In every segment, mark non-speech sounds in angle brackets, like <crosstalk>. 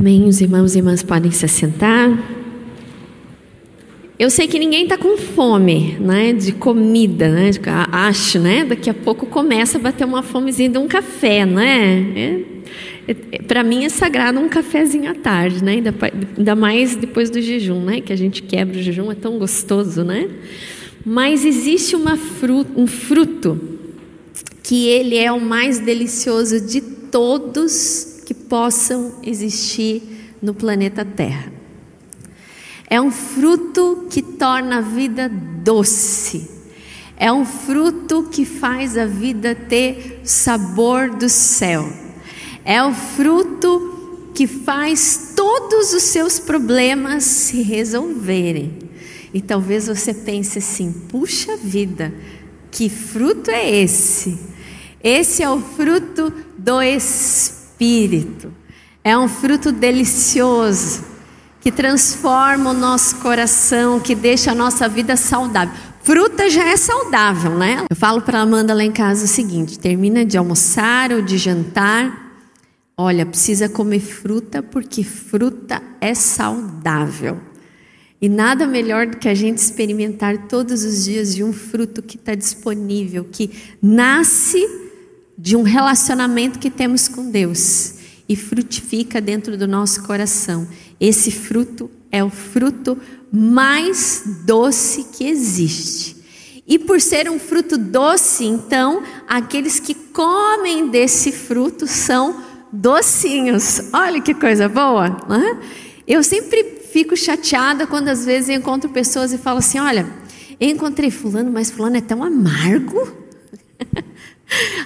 Amém. Os irmãos e irmãs podem se assentar. Eu sei que ninguém está com fome, né, de comida, né, acho, né, daqui a pouco começa a bater uma fomezinha de um café, né? É, é, é Para mim é sagrado um cafezinho à tarde, né, ainda, ainda mais depois do jejum, né, que a gente quebra o jejum, é tão gostoso, né? Mas existe fruto, um fruto que ele é o mais delicioso de todos possam existir no planeta Terra. É um fruto que torna a vida doce. É um fruto que faz a vida ter sabor do céu. É o fruto que faz todos os seus problemas se resolverem. E talvez você pense assim: puxa vida, que fruto é esse? Esse é o fruto do Espírito. É um fruto delicioso que transforma o nosso coração, que deixa a nossa vida saudável. Fruta já é saudável, né? Eu falo para Amanda lá em casa o seguinte: termina de almoçar ou de jantar, olha, precisa comer fruta porque fruta é saudável. E nada melhor do que a gente experimentar todos os dias de um fruto que está disponível, que nasce de um relacionamento que temos com Deus e frutifica dentro do nosso coração. Esse fruto é o fruto mais doce que existe. E por ser um fruto doce, então, aqueles que comem desse fruto são docinhos. Olha que coisa boa, né? Eu sempre fico chateada quando às vezes eu encontro pessoas e falo assim: olha, eu encontrei fulano, mas fulano é tão amargo. <laughs>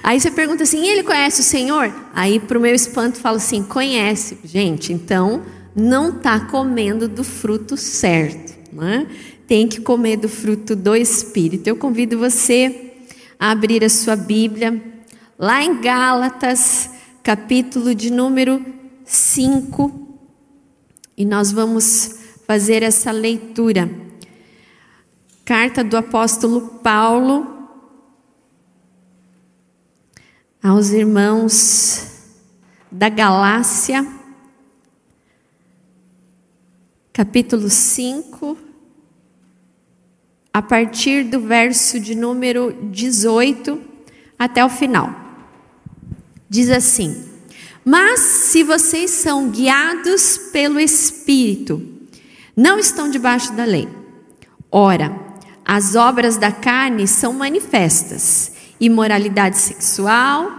Aí você pergunta assim: ele conhece o Senhor? Aí, para o meu espanto, falo assim: conhece. Gente, então não está comendo do fruto certo. Né? Tem que comer do fruto do Espírito. Eu convido você a abrir a sua Bíblia, lá em Gálatas, capítulo de número 5, e nós vamos fazer essa leitura. Carta do apóstolo Paulo aos irmãos da Galácia, capítulo 5, a partir do verso de número 18 até o final. Diz assim: Mas se vocês são guiados pelo Espírito, não estão debaixo da lei. Ora, as obras da carne são manifestas imoralidade sexual,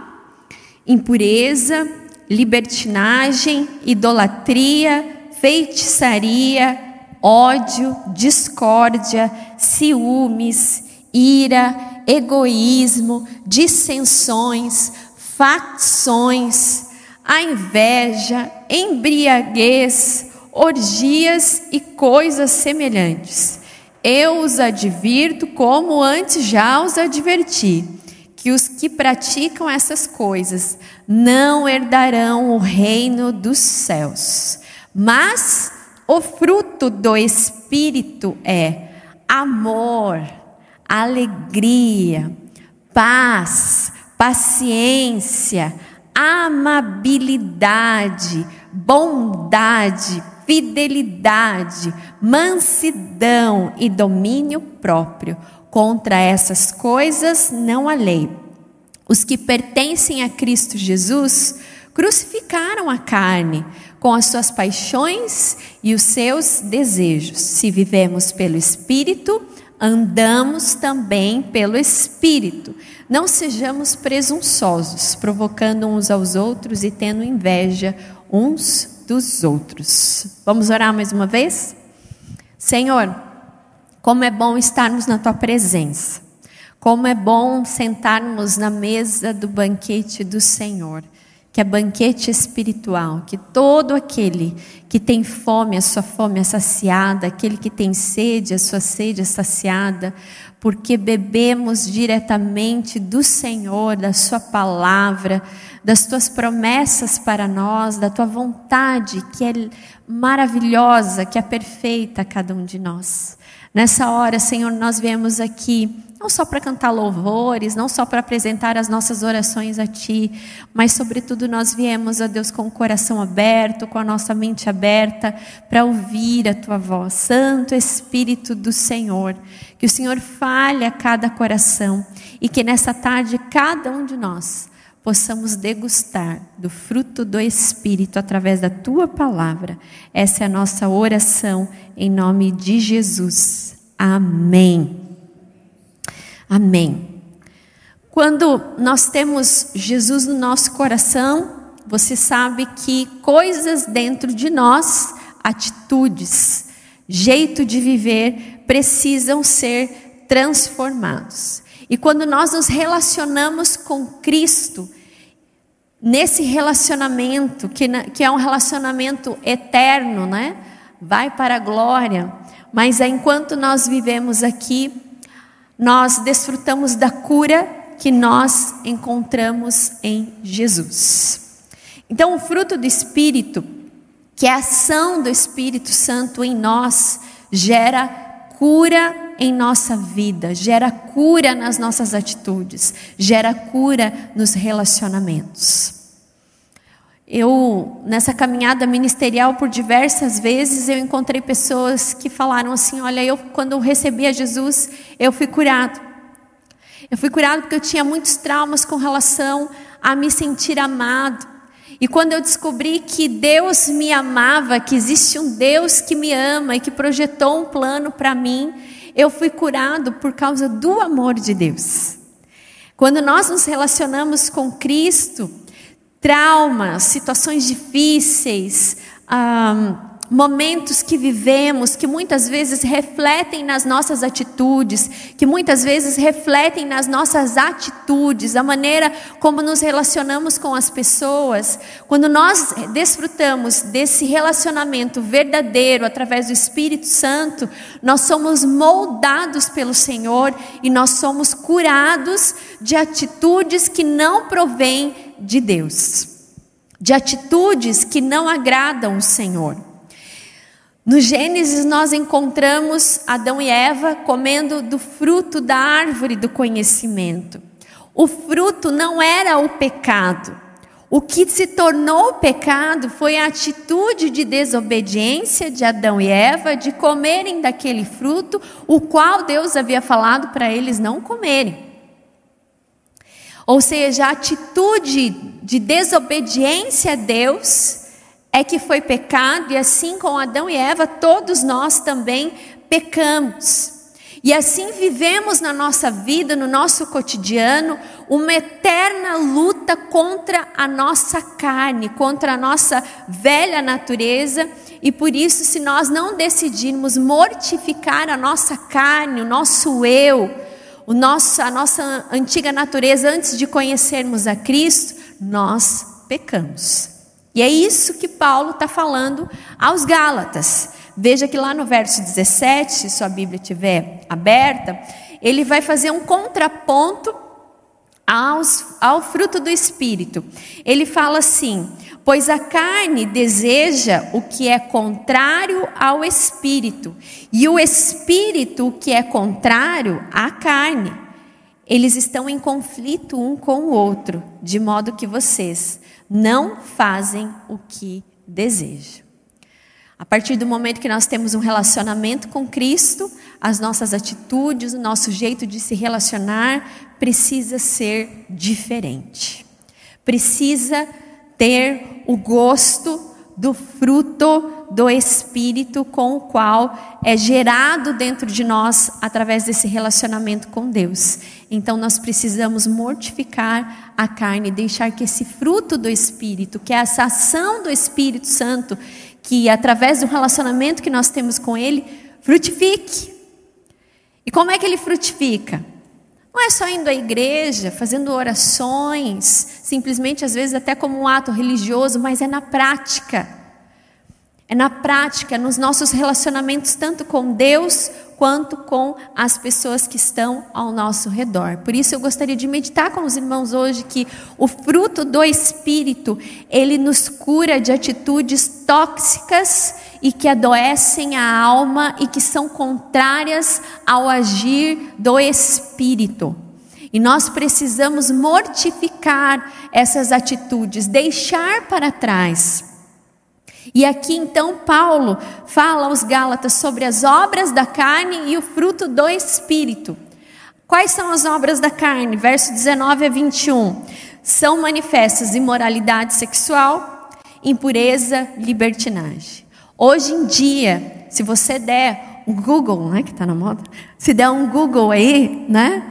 impureza, libertinagem, idolatria, feitiçaria, ódio, discórdia, ciúmes, ira, egoísmo, dissensões, facções, a inveja, embriaguez, orgias e coisas semelhantes. Eu os advirto como antes já os adverti que os que praticam essas coisas não herdarão o reino dos céus. Mas o fruto do Espírito é amor, alegria, paz, paciência, amabilidade, bondade, fidelidade, mansidão e domínio próprio. Contra essas coisas não há lei. Os que pertencem a Cristo Jesus crucificaram a carne com as suas paixões e os seus desejos. Se vivemos pelo Espírito, andamos também pelo Espírito. Não sejamos presunçosos, provocando uns aos outros e tendo inveja uns dos outros. Vamos orar mais uma vez? Senhor, como é bom estarmos na tua presença. Como é bom sentarmos na mesa do banquete do Senhor, que é banquete espiritual, que todo aquele que tem fome, a sua fome é saciada, aquele que tem sede, a sua sede é saciada, porque bebemos diretamente do Senhor, da Sua palavra, das Tuas promessas para nós, da Tua vontade, que é maravilhosa, que é perfeita a cada um de nós. Nessa hora, Senhor, nós viemos aqui não só para cantar louvores, não só para apresentar as nossas orações a Ti, mas, sobretudo, nós viemos, ó Deus, com o coração aberto, com a nossa mente aberta, para ouvir a Tua voz. Santo Espírito do Senhor, que o Senhor fale a cada coração e que nessa tarde cada um de nós possamos degustar do fruto do Espírito através da Tua palavra. Essa é a nossa oração em nome de Jesus. Amém. Amém. Quando nós temos Jesus no nosso coração, você sabe que coisas dentro de nós, atitudes, jeito de viver, precisam ser transformados. E quando nós nos relacionamos com Cristo, nesse relacionamento, que, que é um relacionamento eterno, né? Vai para a glória, mas é enquanto nós vivemos aqui, nós desfrutamos da cura que nós encontramos em Jesus. Então, o fruto do Espírito, que é a ação do Espírito Santo em nós, gera cura em nossa vida, gera cura nas nossas atitudes, gera cura nos relacionamentos. Eu, nessa caminhada ministerial, por diversas vezes, eu encontrei pessoas que falaram assim: Olha, eu, quando eu recebi a Jesus, eu fui curado. Eu fui curado porque eu tinha muitos traumas com relação a me sentir amado. E quando eu descobri que Deus me amava, que existe um Deus que me ama e que projetou um plano para mim, eu fui curado por causa do amor de Deus. Quando nós nos relacionamos com Cristo, traumas, situações difíceis, ah, momentos que vivemos, que muitas vezes refletem nas nossas atitudes, que muitas vezes refletem nas nossas atitudes, a maneira como nos relacionamos com as pessoas. Quando nós desfrutamos desse relacionamento verdadeiro através do Espírito Santo, nós somos moldados pelo Senhor e nós somos curados de atitudes que não provêm de Deus, de atitudes que não agradam o Senhor. No Gênesis, nós encontramos Adão e Eva comendo do fruto da árvore do conhecimento. O fruto não era o pecado. O que se tornou pecado foi a atitude de desobediência de Adão e Eva de comerem daquele fruto, o qual Deus havia falado para eles não comerem. Ou seja, a atitude de desobediência a Deus é que foi pecado, e assim como Adão e Eva, todos nós também pecamos. E assim vivemos na nossa vida, no nosso cotidiano, uma eterna luta contra a nossa carne, contra a nossa velha natureza, e por isso, se nós não decidirmos mortificar a nossa carne, o nosso eu, o nosso, a nossa antiga natureza antes de conhecermos a Cristo, nós pecamos. E é isso que Paulo está falando aos Gálatas. Veja que lá no verso 17, se sua Bíblia estiver aberta, ele vai fazer um contraponto aos, ao fruto do Espírito. Ele fala assim: Pois a carne deseja o que é contrário ao espírito, e o espírito o que é contrário à carne. Eles estão em conflito um com o outro, de modo que vocês não fazem o que desejam. A partir do momento que nós temos um relacionamento com Cristo, as nossas atitudes, o nosso jeito de se relacionar precisa ser diferente. Precisa ter o gosto do fruto do Espírito com o qual é gerado dentro de nós através desse relacionamento com Deus. Então nós precisamos mortificar a carne, deixar que esse fruto do Espírito, que é essa ação do Espírito Santo, que através do relacionamento que nós temos com Ele, frutifique. E como é que ele frutifica? Não é só indo à igreja, fazendo orações, simplesmente às vezes até como um ato religioso, mas é na prática. É na prática, nos nossos relacionamentos, tanto com Deus quanto com as pessoas que estão ao nosso redor. Por isso eu gostaria de meditar com os irmãos hoje que o fruto do Espírito, ele nos cura de atitudes tóxicas e que adoecem a alma e que são contrárias ao agir do espírito. E nós precisamos mortificar essas atitudes, deixar para trás. E aqui então Paulo fala aos Gálatas sobre as obras da carne e o fruto do espírito. Quais são as obras da carne? Verso 19 a 21. São manifestas imoralidade sexual, impureza, libertinagem. Hoje em dia, se você der um Google, né, que está na moda, se der um Google aí, né,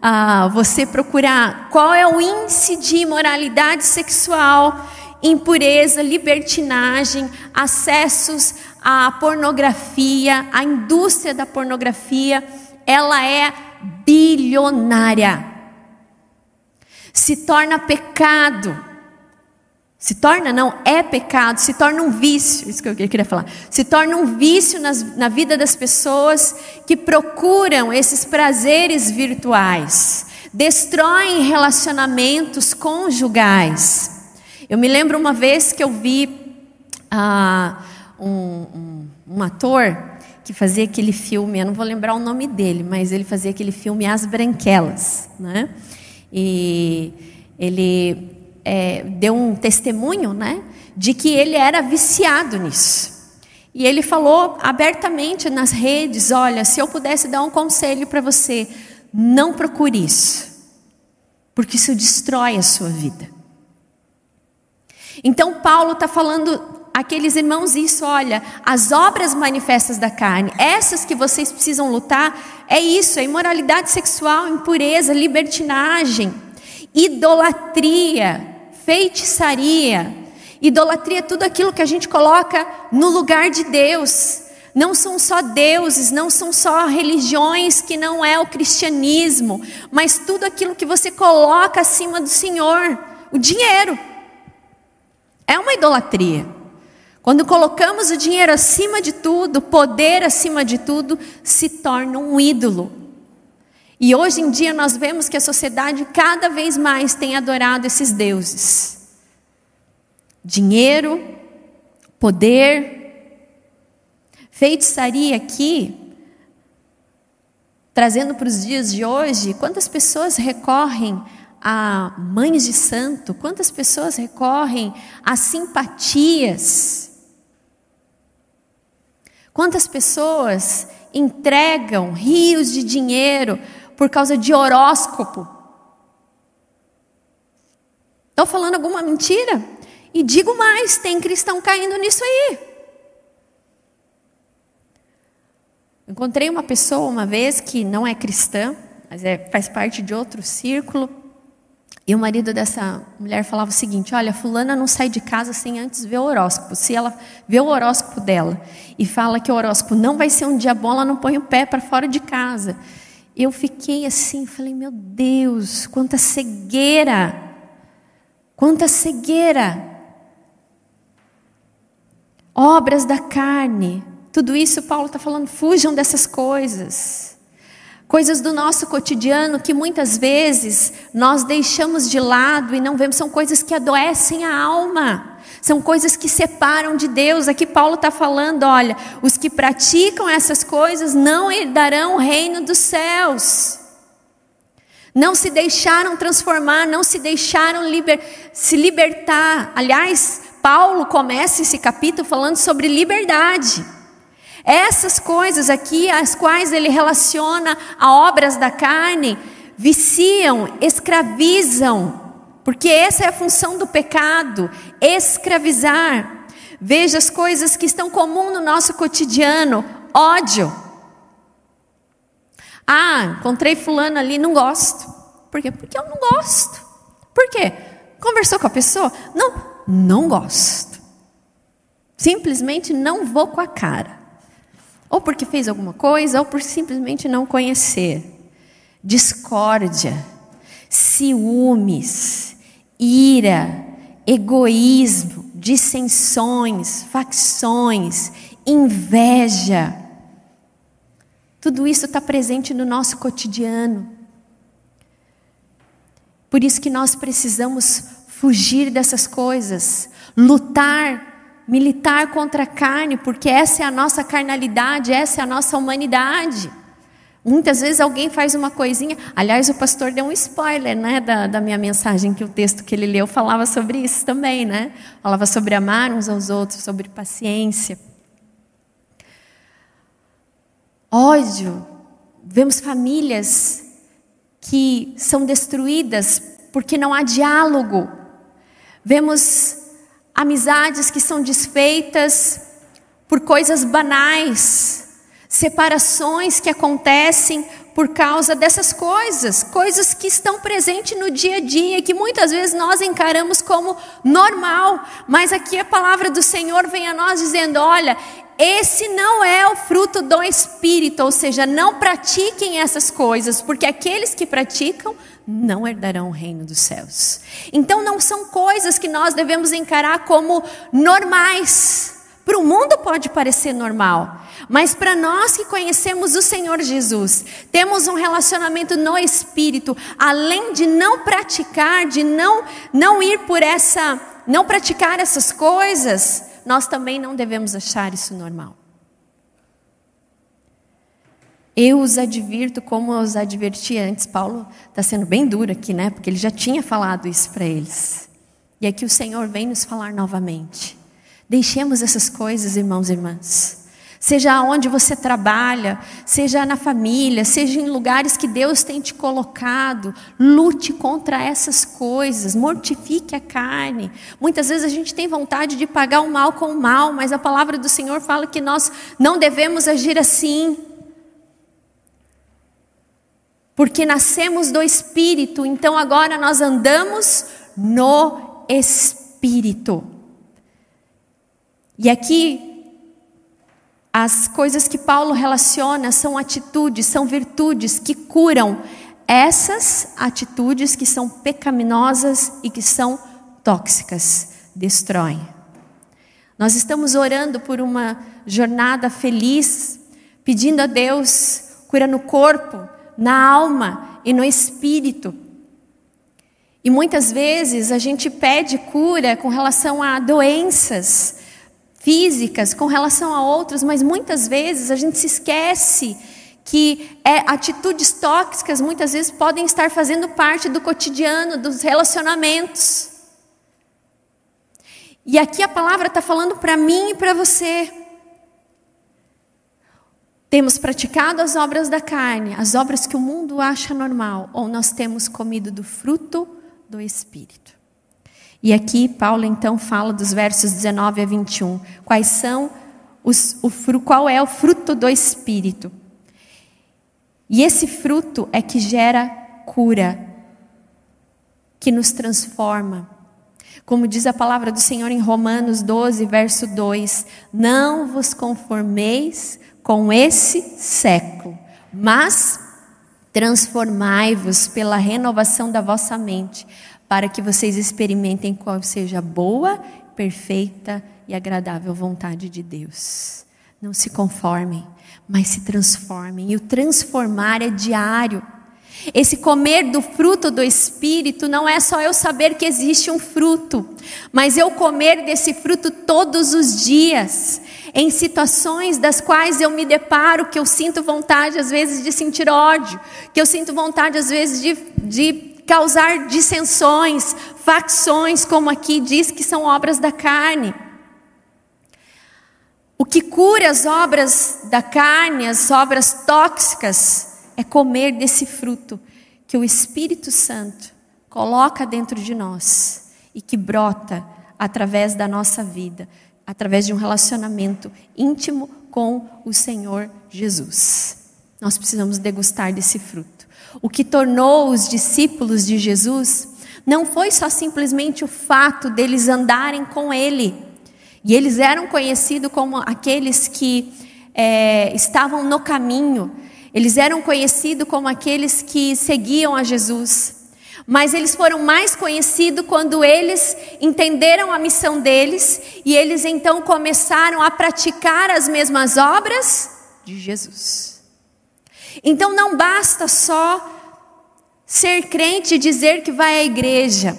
ah, você procurar qual é o índice de imoralidade sexual, impureza, libertinagem, acessos à pornografia, à indústria da pornografia, ela é bilionária. Se torna pecado. Se torna, não, é pecado, se torna um vício, isso que eu queria falar. Se torna um vício nas, na vida das pessoas que procuram esses prazeres virtuais, destroem relacionamentos conjugais. Eu me lembro uma vez que eu vi ah, um, um, um ator que fazia aquele filme, eu não vou lembrar o nome dele, mas ele fazia aquele filme As Branquelas, né? E ele é, deu um testemunho, né, de que ele era viciado nisso. E ele falou abertamente nas redes: Olha, se eu pudesse dar um conselho para você, não procure isso, porque isso destrói a sua vida. Então, Paulo está falando aqueles irmãos isso, olha, as obras manifestas da carne, essas que vocês precisam lutar, é isso, é imoralidade sexual, impureza, libertinagem, idolatria, feitiçaria. Idolatria é tudo aquilo que a gente coloca no lugar de Deus. Não são só deuses, não são só religiões que não é o cristianismo, mas tudo aquilo que você coloca acima do Senhor. O dinheiro é uma idolatria. Quando colocamos o dinheiro acima de tudo, o poder acima de tudo, se torna um ídolo. E hoje em dia nós vemos que a sociedade cada vez mais tem adorado esses deuses. Dinheiro, poder, feitiçaria aqui, trazendo para os dias de hoje, quantas pessoas recorrem a mães de santo, quantas pessoas recorrem a simpatias, quantas pessoas entregam rios de dinheiro por causa de horóscopo. Estou falando alguma mentira? E digo mais: tem cristão caindo nisso aí. Encontrei uma pessoa uma vez que não é cristã, mas é, faz parte de outro círculo. E o marido dessa mulher falava o seguinte: Olha, Fulana não sai de casa sem antes ver o horóscopo. Se ela vê o horóscopo dela e fala que o horóscopo não vai ser um dia bom, ela não põe o pé para fora de casa. Eu fiquei assim, falei, meu Deus, quanta cegueira, quanta cegueira. Obras da carne, tudo isso Paulo está falando, fujam dessas coisas. Coisas do nosso cotidiano que muitas vezes nós deixamos de lado e não vemos, são coisas que adoecem a alma. São coisas que separam de Deus. Aqui Paulo está falando: olha, os que praticam essas coisas não herdarão o reino dos céus. Não se deixaram transformar, não se deixaram liber, se libertar. Aliás, Paulo começa esse capítulo falando sobre liberdade. Essas coisas aqui, as quais ele relaciona a obras da carne, viciam, escravizam, porque essa é a função do pecado, escravizar. Veja as coisas que estão comum no nosso cotidiano, ódio. Ah, encontrei fulano ali, não gosto. Por quê? Porque eu não gosto. Por quê? Conversou com a pessoa? Não, não gosto. Simplesmente não vou com a cara. Ou porque fez alguma coisa, ou por simplesmente não conhecer. Discórdia, ciúmes, ira, egoísmo, dissensões, facções, inveja. Tudo isso está presente no nosso cotidiano. Por isso que nós precisamos fugir dessas coisas, lutar militar contra a carne, porque essa é a nossa carnalidade, essa é a nossa humanidade. Muitas vezes alguém faz uma coisinha. Aliás, o pastor deu um spoiler, né, da, da minha mensagem, que o texto que ele leu falava sobre isso também, né? Falava sobre amar uns aos outros, sobre paciência. Ódio. Vemos famílias que são destruídas porque não há diálogo. Vemos amizades que são desfeitas por coisas banais separações que acontecem por causa dessas coisas, coisas que estão presentes no dia a dia, que muitas vezes nós encaramos como normal, mas aqui a palavra do Senhor vem a nós dizendo: olha, esse não é o fruto do Espírito, ou seja, não pratiquem essas coisas, porque aqueles que praticam não herdarão o reino dos céus. Então, não são coisas que nós devemos encarar como normais. Para o mundo pode parecer normal, mas para nós que conhecemos o Senhor Jesus, temos um relacionamento no espírito, além de não praticar, de não não ir por essa, não praticar essas coisas, nós também não devemos achar isso normal. Eu os advirto como eu os adverti antes. Paulo está sendo bem duro aqui, né? Porque ele já tinha falado isso para eles. E aqui o Senhor vem nos falar novamente. Deixemos essas coisas, irmãos e irmãs seja onde você trabalha, seja na família, seja em lugares que Deus tem te colocado, lute contra essas coisas, mortifique a carne. Muitas vezes a gente tem vontade de pagar o mal com o mal, mas a palavra do Senhor fala que nós não devemos agir assim. Porque nascemos do Espírito, então agora nós andamos no Espírito. E aqui as coisas que Paulo relaciona são atitudes, são virtudes que curam essas atitudes que são pecaminosas e que são tóxicas, destroem. Nós estamos orando por uma jornada feliz, pedindo a Deus cura no corpo, na alma e no espírito. E muitas vezes a gente pede cura com relação a doenças, físicas com relação a outros, mas muitas vezes a gente se esquece que é, atitudes tóxicas muitas vezes podem estar fazendo parte do cotidiano, dos relacionamentos. E aqui a palavra está falando para mim e para você. Temos praticado as obras da carne, as obras que o mundo acha normal, ou nós temos comido do fruto do Espírito. E aqui Paulo então fala dos versos 19 a 21. Quais são os, o, qual é o fruto do Espírito? E esse fruto é que gera cura, que nos transforma. Como diz a palavra do Senhor em Romanos 12, verso 2: Não vos conformeis com esse século, mas transformai-vos pela renovação da vossa mente para que vocês experimentem qual seja a boa, perfeita e agradável vontade de Deus. Não se conformem, mas se transformem. E o transformar é diário. Esse comer do fruto do Espírito não é só eu saber que existe um fruto, mas eu comer desse fruto todos os dias, em situações das quais eu me deparo, que eu sinto vontade às vezes de sentir ódio, que eu sinto vontade às vezes de, de causar dissensões, facções, como aqui diz que são obras da carne. O que cura as obras da carne, as obras tóxicas, é comer desse fruto que o Espírito Santo coloca dentro de nós e que brota através da nossa vida, através de um relacionamento íntimo com o Senhor Jesus. Nós precisamos degustar desse fruto. O que tornou os discípulos de Jesus não foi só simplesmente o fato deles andarem com Ele. E eles eram conhecidos como aqueles que é, estavam no caminho. Eles eram conhecidos como aqueles que seguiam a Jesus. Mas eles foram mais conhecidos quando eles entenderam a missão deles e eles então começaram a praticar as mesmas obras de Jesus. Então não basta só ser crente e dizer que vai à igreja,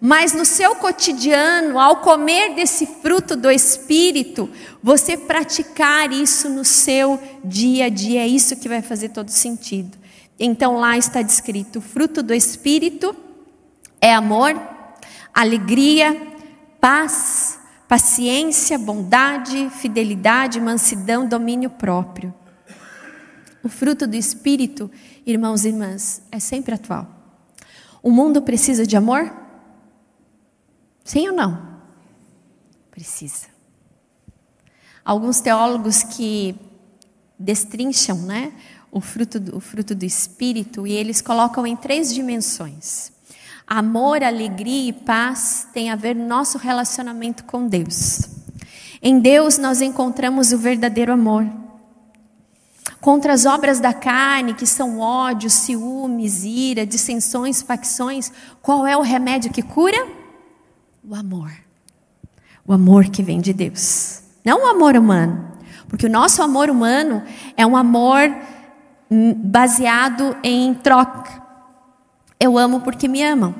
Mas no seu cotidiano, ao comer desse fruto do Espírito, você praticar isso no seu dia a dia, é isso que vai fazer todo sentido. Então lá está descrito: o fruto do Espírito é amor, alegria, paz, paciência, bondade, fidelidade, mansidão, domínio próprio. O fruto do Espírito, irmãos e irmãs, é sempre atual. O mundo precisa de amor? Sim ou não? Precisa. Alguns teólogos que destrincham né, o, fruto do, o fruto do Espírito e eles colocam em três dimensões. Amor, alegria e paz têm a ver nosso relacionamento com Deus. Em Deus nós encontramos o verdadeiro amor. Contra as obras da carne, que são ódio, ciúmes, ira, dissensões, facções, qual é o remédio que cura? O amor. O amor que vem de Deus. Não o amor humano. Porque o nosso amor humano é um amor hum, baseado em troca. Eu amo porque me amam.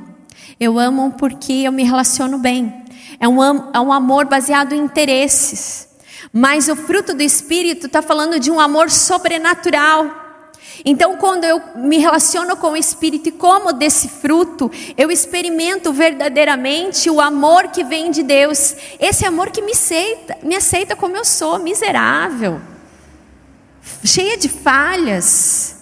Eu amo porque eu me relaciono bem. É um, é um amor baseado em interesses. Mas o fruto do Espírito está falando de um amor sobrenatural. Então, quando eu me relaciono com o Espírito e como desse fruto, eu experimento verdadeiramente o amor que vem de Deus. Esse amor que me aceita, me aceita como eu sou, miserável, cheia de falhas,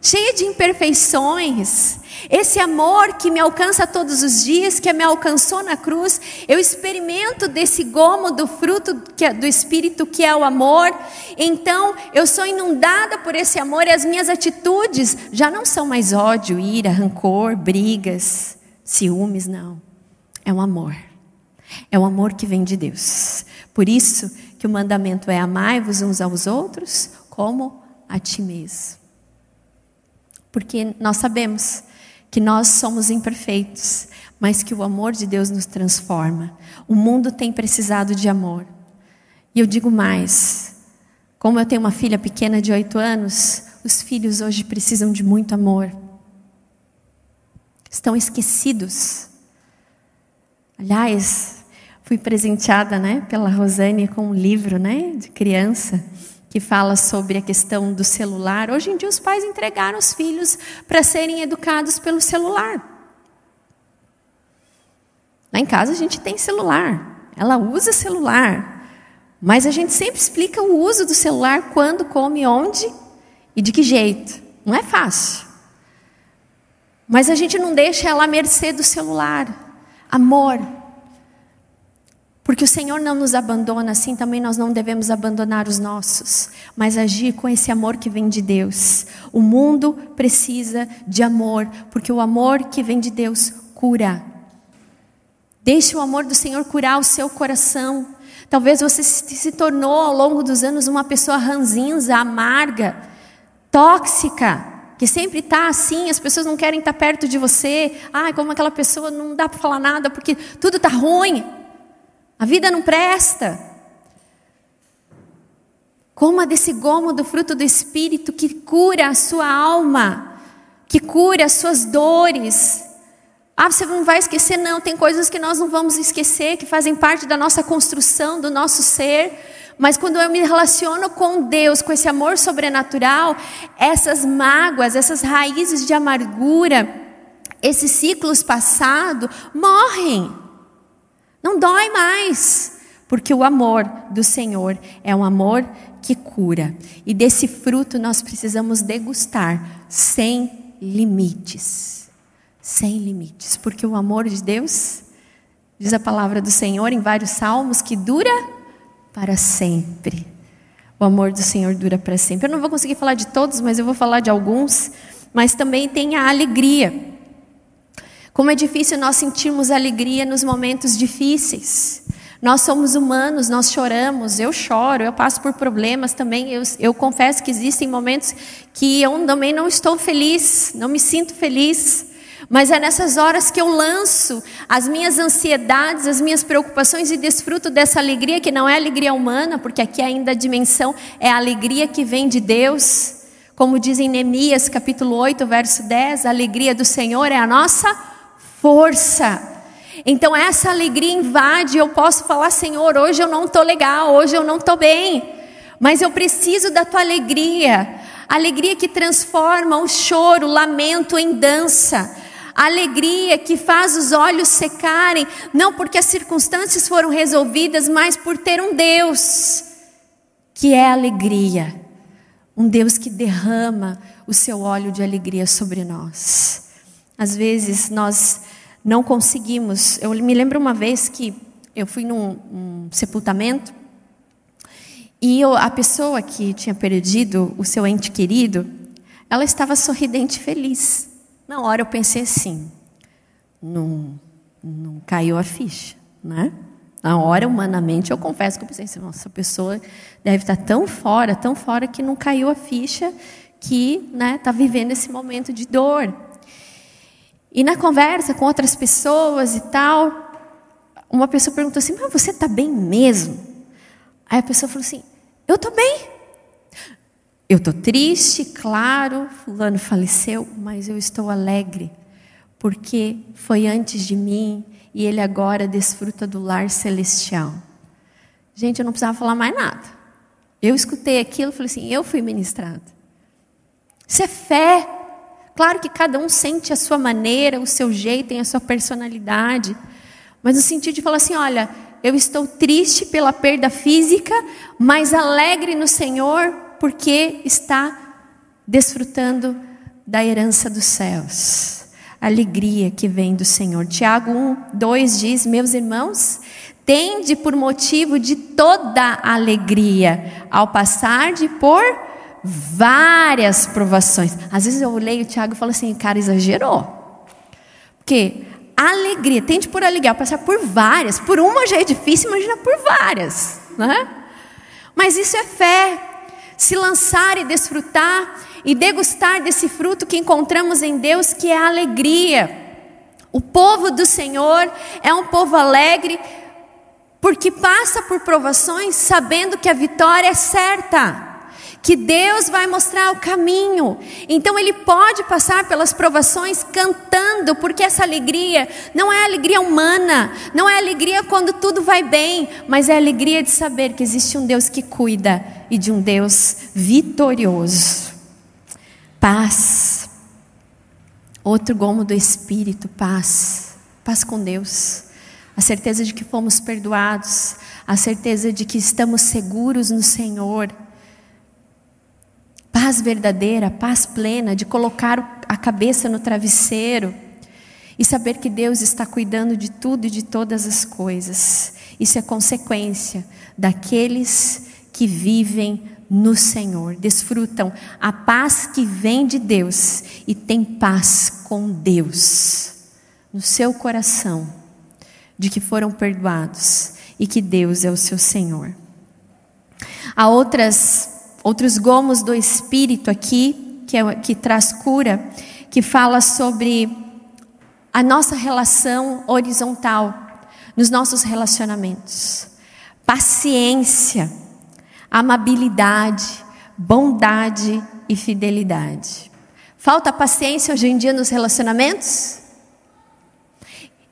cheia de imperfeições. Esse amor que me alcança todos os dias, que me alcançou na cruz, eu experimento desse gomo do fruto é, do Espírito que é o amor. Então eu sou inundada por esse amor e as minhas atitudes já não são mais ódio, ira, rancor, brigas, ciúmes, não. É um amor. É o amor que vem de Deus. Por isso que o mandamento é amai-vos uns aos outros como a ti mesmo. Porque nós sabemos que nós somos imperfeitos, mas que o amor de Deus nos transforma. O mundo tem precisado de amor. E eu digo mais: como eu tenho uma filha pequena de oito anos, os filhos hoje precisam de muito amor. Estão esquecidos. Aliás, fui presenteada, né, pela Rosane com um livro, né, de criança que fala sobre a questão do celular. Hoje em dia, os pais entregaram os filhos para serem educados pelo celular. Lá em casa a gente tem celular, ela usa celular, mas a gente sempre explica o uso do celular, quando, come, onde e de que jeito. Não é fácil. Mas a gente não deixa ela à mercê do celular. Amor, porque o Senhor não nos abandona, assim também nós não devemos abandonar os nossos, mas agir com esse amor que vem de Deus. O mundo precisa de amor, porque o amor que vem de Deus cura. Deixe o amor do Senhor curar o seu coração. Talvez você se tornou ao longo dos anos uma pessoa ranzinza, amarga, tóxica, que sempre está assim, as pessoas não querem estar perto de você. Ai, como aquela pessoa não dá para falar nada porque tudo está ruim. A vida não presta. Coma desse gomo do fruto do Espírito que cura a sua alma, que cura as suas dores. Ah, você não vai esquecer, não. Tem coisas que nós não vamos esquecer, que fazem parte da nossa construção, do nosso ser. Mas quando eu me relaciono com Deus, com esse amor sobrenatural, essas mágoas, essas raízes de amargura, esses ciclos passados morrem. Não dói mais, porque o amor do Senhor é um amor que cura. E desse fruto nós precisamos degustar sem limites. Sem limites, porque o amor de Deus, diz a palavra do Senhor em vários salmos, que dura para sempre. O amor do Senhor dura para sempre. Eu não vou conseguir falar de todos, mas eu vou falar de alguns. Mas também tem a alegria. Como é difícil nós sentirmos alegria nos momentos difíceis. Nós somos humanos, nós choramos, eu choro, eu passo por problemas também. Eu, eu confesso que existem momentos que eu também não estou feliz, não me sinto feliz. Mas é nessas horas que eu lanço as minhas ansiedades, as minhas preocupações e desfruto dessa alegria que não é alegria humana, porque aqui ainda a dimensão é a alegria que vem de Deus. Como diz em Neemias capítulo 8, verso 10, a alegria do Senhor é a nossa força. Então essa alegria invade, eu posso falar, Senhor, hoje eu não estou legal, hoje eu não estou bem, mas eu preciso da tua alegria, alegria que transforma o choro, o lamento em dança, alegria que faz os olhos secarem, não porque as circunstâncias foram resolvidas, mas por ter um Deus que é alegria, um Deus que derrama o seu óleo de alegria sobre nós. Às vezes nós não conseguimos. Eu me lembro uma vez que eu fui num um sepultamento e eu, a pessoa que tinha perdido o seu ente querido, ela estava sorridente e feliz. Na hora eu pensei assim, não, não caiu a ficha, né? Na hora, humanamente, eu confesso que eu pensei assim, nossa, essa pessoa deve estar tão fora, tão fora que não caiu a ficha que está né, tá vivendo esse momento de dor. E na conversa com outras pessoas e tal, uma pessoa perguntou assim: Mas você está bem mesmo? Aí a pessoa falou assim: Eu estou bem. Eu estou triste, claro, Fulano faleceu, mas eu estou alegre, porque foi antes de mim e ele agora desfruta do lar celestial. Gente, eu não precisava falar mais nada. Eu escutei aquilo e falei assim: Eu fui ministrada. Isso é fé. Claro que cada um sente a sua maneira, o seu jeito, tem a sua personalidade. Mas no sentido de falar assim: olha, eu estou triste pela perda física, mas alegre no Senhor, porque está desfrutando da herança dos céus. alegria que vem do Senhor. Tiago 1, 2 diz: Meus irmãos, tende por motivo de toda alegria ao passar de por várias provações. Às vezes eu leio o Tiago e falo assim, cara, exagerou. Porque alegria, tente por alegria, passar por várias. Por uma já é difícil, imagina por várias. Né? Mas isso é fé. Se lançar e desfrutar e degustar desse fruto que encontramos em Deus, que é a alegria. O povo do Senhor é um povo alegre, porque passa por provações sabendo que a vitória é certa que Deus vai mostrar o caminho. Então ele pode passar pelas provações cantando, porque essa alegria não é alegria humana, não é alegria quando tudo vai bem, mas é alegria de saber que existe um Deus que cuida e de um Deus vitorioso. Paz. Outro gomo do espírito, paz. Paz com Deus. A certeza de que fomos perdoados, a certeza de que estamos seguros no Senhor Paz verdadeira, paz plena, de colocar a cabeça no travesseiro e saber que Deus está cuidando de tudo e de todas as coisas. Isso é consequência daqueles que vivem no Senhor, desfrutam a paz que vem de Deus e tem paz com Deus no seu coração, de que foram perdoados e que Deus é o seu Senhor. Há outras outros gomos do Espírito aqui, que, é, que traz cura, que fala sobre a nossa relação horizontal, nos nossos relacionamentos. Paciência, amabilidade, bondade e fidelidade. Falta paciência hoje em dia nos relacionamentos?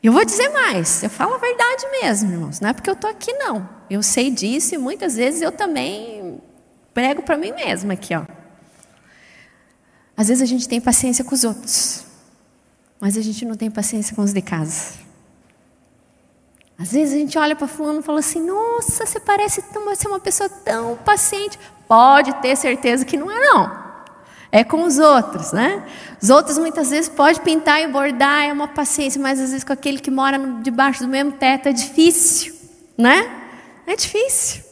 Eu vou dizer mais, eu falo a verdade mesmo, irmãos, não é porque eu estou aqui, não. Eu sei disso e muitas vezes eu também prego para mim mesma aqui, ó. Às vezes a gente tem paciência com os outros, mas a gente não tem paciência com os de casa. Às vezes a gente olha para fulano e fala assim: "Nossa, você parece tão, você é uma pessoa tão paciente". Pode ter certeza que não é não. É com os outros, né? Os outros muitas vezes pode pintar e bordar, é uma paciência, mas às vezes com aquele que mora debaixo do mesmo teto é difícil, né? É difícil.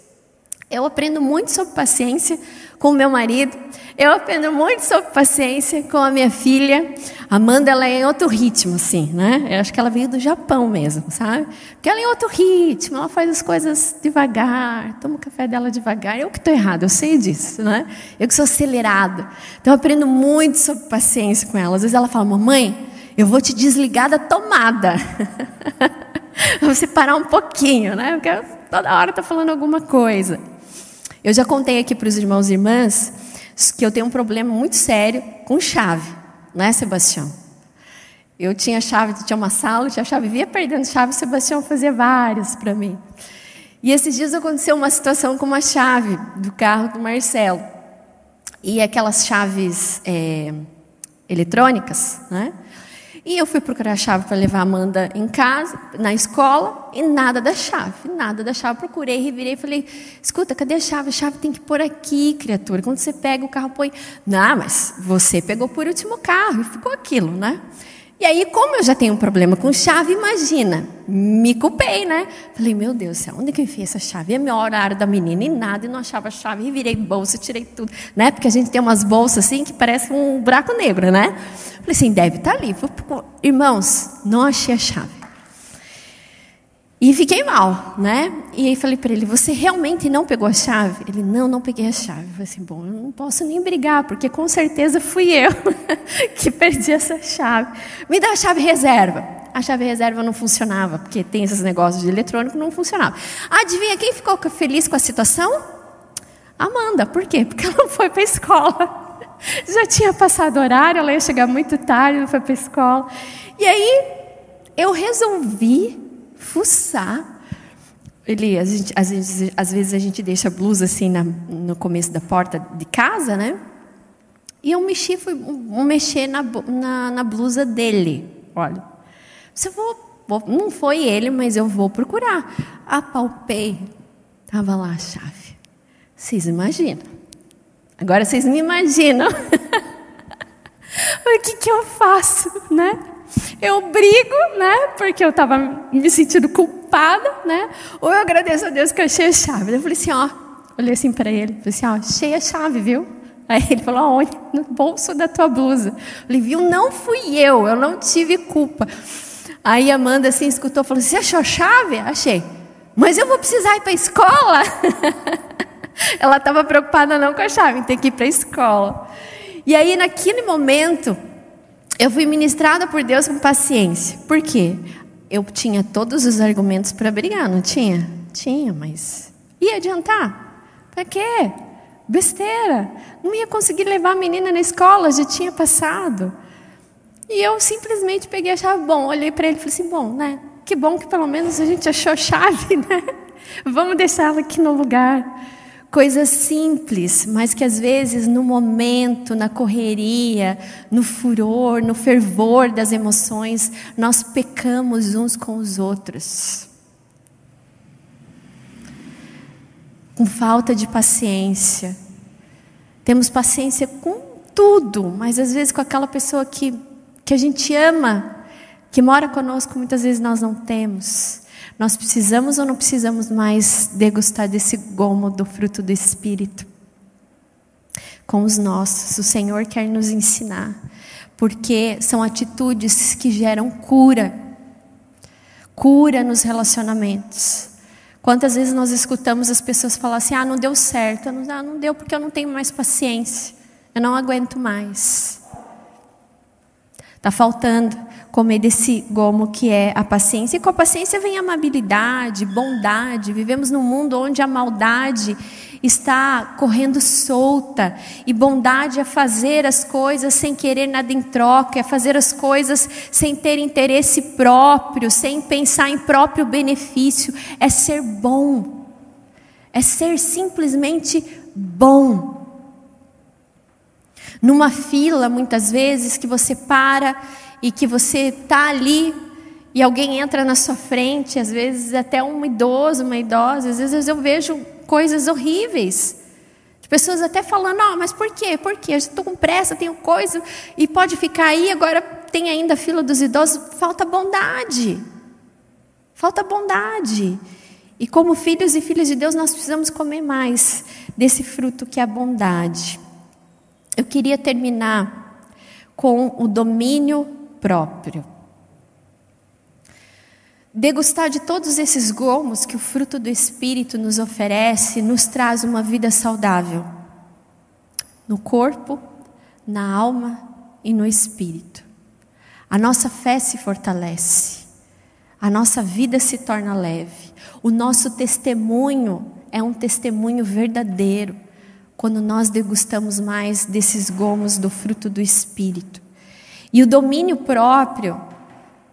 Eu aprendo muito sobre paciência com o meu marido. Eu aprendo muito sobre paciência com a minha filha. Amanda, ela é em outro ritmo, assim, né? Eu acho que ela veio do Japão mesmo, sabe? Porque ela é em outro ritmo, ela faz as coisas devagar, toma o café dela devagar. Eu que estou errado, eu sei disso, né? Eu que sou acelerada. Então eu aprendo muito sobre paciência com ela. Às vezes ela fala, mamãe, eu vou te desligar da tomada. <laughs> Você parar um pouquinho, né? Porque toda hora está falando alguma coisa. Eu já contei aqui para os irmãos e irmãs que eu tenho um problema muito sério com chave, não é, Sebastião? Eu tinha chave, tinha uma sala, tinha chave, via perdendo chave, o Sebastião fazia várias para mim. E esses dias aconteceu uma situação com uma chave do carro do Marcelo. E aquelas chaves é, eletrônicas, né? E eu fui procurar a chave para levar a Amanda em casa, na escola, e nada da chave, nada da chave. Procurei, revirei falei: escuta, cadê a chave? A chave tem que pôr aqui, criatura. Quando você pega o carro, põe. Não, mas você pegou por último carro, e ficou aquilo, né? E aí, como eu já tenho um problema com chave, imagina, me culpei, né? Falei, meu Deus do onde que eu enfiei essa chave? É meu horário da menina e nada, e não achava a chave, e virei bolsa, tirei tudo, né? Porque a gente tem umas bolsas assim que parecem um buraco negro, né? Falei assim, deve estar tá ali. Irmãos, não achei a chave. E fiquei mal, né? E aí falei para ele: Você realmente não pegou a chave? Ele: Não, não peguei a chave. Eu falei assim: Bom, eu não posso nem brigar, porque com certeza fui eu <laughs> que perdi essa chave. Me dá a chave reserva. A chave reserva não funcionava, porque tem esses negócios de eletrônico, não funcionava. Adivinha quem ficou feliz com a situação? Amanda. Por quê? Porque ela não foi para a escola. <laughs> Já tinha passado horário, ela ia chegar muito tarde, não foi para a escola. E aí eu resolvi fuçar. Ele, a gente, às, vezes, às vezes a gente deixa a blusa assim na, no começo da porta de casa, né? E eu mexi, fui mexer na, na, na blusa dele. Olha, eu vou, vou, não foi ele, mas eu vou procurar. Apalpei, tava lá a chave. Vocês imaginam? Agora vocês me imaginam. <laughs> o que, que eu faço, né? Eu brigo, né? Porque eu estava me sentindo culpada, né? Ou eu agradeço a Deus que eu achei a chave. Eu falei assim, ó, olhei assim para ele, falei assim, ó, achei a chave, viu? Aí ele falou, aonde? No bolso da tua blusa. Eu falei, viu? Não fui eu, eu não tive culpa. Aí Amanda assim escutou, falou, você achou a chave? Achei. Mas eu vou precisar ir para a escola? <laughs> Ela estava preocupada não com a chave, tem que ir para a escola. E aí naquele momento eu fui ministrada por Deus com paciência. Por quê? Eu tinha todos os argumentos para brigar, não tinha? Tinha, mas ia adiantar? Para quê? Besteira. Não ia conseguir levar a menina na escola, já tinha passado. E eu simplesmente peguei a chave. Bom, olhei para ele e falei assim: bom, né? Que bom que pelo menos a gente achou a chave, <laughs> né? Vamos deixar ela aqui no lugar. Coisas simples, mas que às vezes no momento, na correria, no furor, no fervor das emoções, nós pecamos uns com os outros. Com falta de paciência. Temos paciência com tudo, mas às vezes com aquela pessoa que, que a gente ama, que mora conosco, muitas vezes nós não temos. Nós precisamos ou não precisamos mais degustar desse gomo do fruto do Espírito? Com os nossos, o Senhor quer nos ensinar, porque são atitudes que geram cura, cura nos relacionamentos. Quantas vezes nós escutamos as pessoas falar assim: ah, não deu certo, ah, não deu porque eu não tenho mais paciência, eu não aguento mais. Está faltando comer desse gomo que é a paciência. E com a paciência vem amabilidade, bondade. Vivemos num mundo onde a maldade está correndo solta. E bondade é fazer as coisas sem querer nada em troca, é fazer as coisas sem ter interesse próprio, sem pensar em próprio benefício. É ser bom. É ser simplesmente bom. Numa fila, muitas vezes, que você para e que você está ali e alguém entra na sua frente, às vezes até um idoso, uma idosa, às vezes eu vejo coisas horríveis. De pessoas até falando, oh, mas por quê? Por quê? Eu estou com pressa, tenho coisa, e pode ficar aí, agora tem ainda a fila dos idosos. Falta bondade. Falta bondade. E como filhos e filhas de Deus, nós precisamos comer mais desse fruto que é a bondade. Eu queria terminar com o domínio próprio. Degustar de todos esses gomos que o fruto do Espírito nos oferece nos traz uma vida saudável no corpo, na alma e no espírito. A nossa fé se fortalece, a nossa vida se torna leve, o nosso testemunho é um testemunho verdadeiro quando nós degustamos mais desses gomos do fruto do Espírito. E o domínio próprio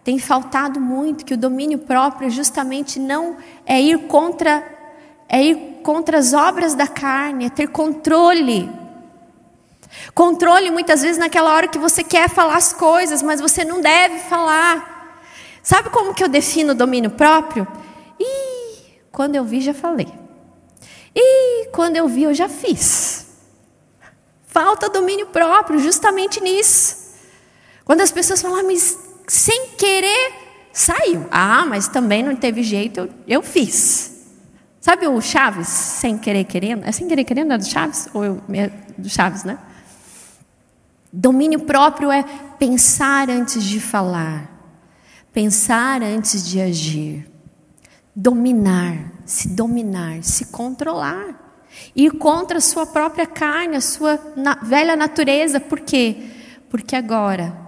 tem faltado muito, que o domínio próprio justamente não é ir contra é ir contra as obras da carne, é ter controle. Controle muitas vezes naquela hora que você quer falar as coisas, mas você não deve falar. Sabe como que eu defino o domínio próprio? E quando eu vi já falei. E quando eu vi eu já fiz. Falta domínio próprio justamente nisso. Quando as pessoas falam, ah, mas sem querer saiu. Ah, mas também não teve jeito, eu, eu fiz. Sabe o Chaves, sem querer querendo? É sem querer querendo, é do Chaves? Ou eu, é do Chaves, né? Domínio próprio é pensar antes de falar, pensar antes de agir, dominar, se dominar, se controlar, ir contra a sua própria carne, a sua na, velha natureza. Por quê? Porque agora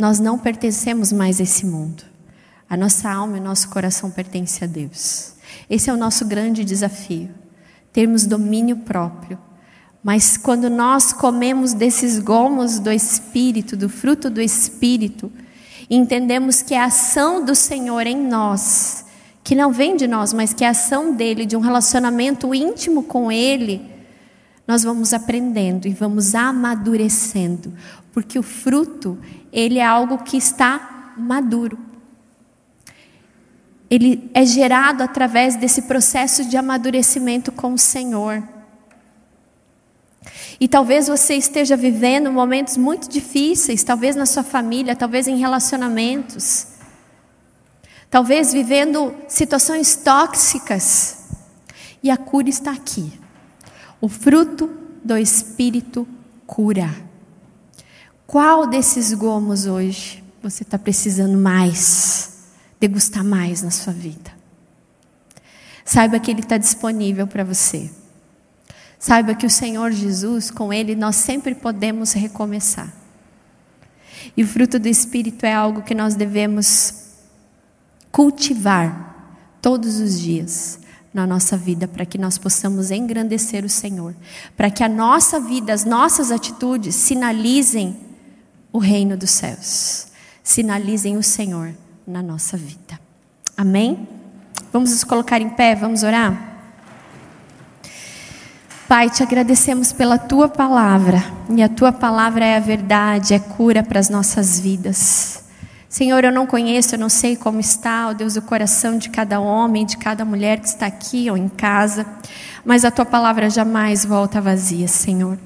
nós não pertencemos mais a esse mundo. A nossa alma e nosso coração pertencem a Deus. Esse é o nosso grande desafio, termos domínio próprio. Mas quando nós comemos desses gomos do Espírito, do fruto do Espírito, entendemos que a ação do Senhor em nós, que não vem de nós, mas que é a ação dele, de um relacionamento íntimo com Ele, nós vamos aprendendo e vamos amadurecendo, porque o fruto, ele é algo que está maduro. Ele é gerado através desse processo de amadurecimento com o Senhor. E talvez você esteja vivendo momentos muito difíceis, talvez na sua família, talvez em relacionamentos, talvez vivendo situações tóxicas. E a cura está aqui. O fruto do Espírito cura. Qual desses gomos hoje você está precisando mais, degustar mais na sua vida? Saiba que Ele está disponível para você. Saiba que o Senhor Jesus, com Ele, nós sempre podemos recomeçar. E o fruto do Espírito é algo que nós devemos cultivar todos os dias na nossa vida para que nós possamos engrandecer o Senhor, para que a nossa vida, as nossas atitudes sinalizem o reino dos céus, sinalizem o Senhor na nossa vida. Amém? Vamos nos colocar em pé, vamos orar? Pai, te agradecemos pela tua palavra, e a tua palavra é a verdade, é cura para as nossas vidas. Senhor, eu não conheço, eu não sei como está, ó Deus, o coração de cada homem, de cada mulher que está aqui ou em casa, mas a tua palavra jamais volta vazia, Senhor.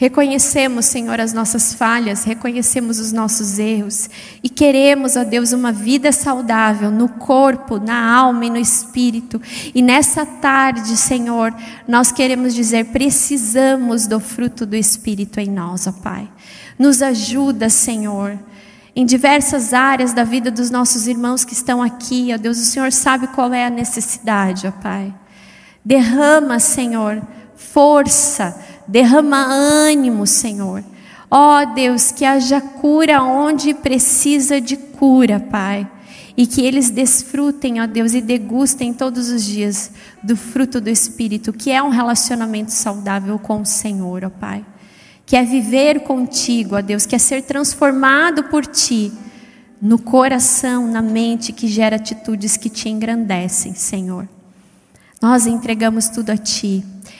Reconhecemos, Senhor, as nossas falhas, reconhecemos os nossos erros e queremos, ó Deus, uma vida saudável no corpo, na alma e no espírito. E nessa tarde, Senhor, nós queremos dizer: precisamos do fruto do Espírito em nós, ó Pai. Nos ajuda, Senhor em diversas áreas da vida dos nossos irmãos que estão aqui, ó Deus, o Senhor sabe qual é a necessidade, ó Pai. Derrama, Senhor, força, derrama ânimo, Senhor. Ó Deus, que haja cura onde precisa de cura, Pai. E que eles desfrutem, ó Deus, e degustem todos os dias do fruto do Espírito, que é um relacionamento saudável com o Senhor, ó Pai quer viver contigo, ó Deus, quer ser transformado por ti no coração, na mente que gera atitudes que te engrandecem, Senhor. Nós entregamos tudo a ti,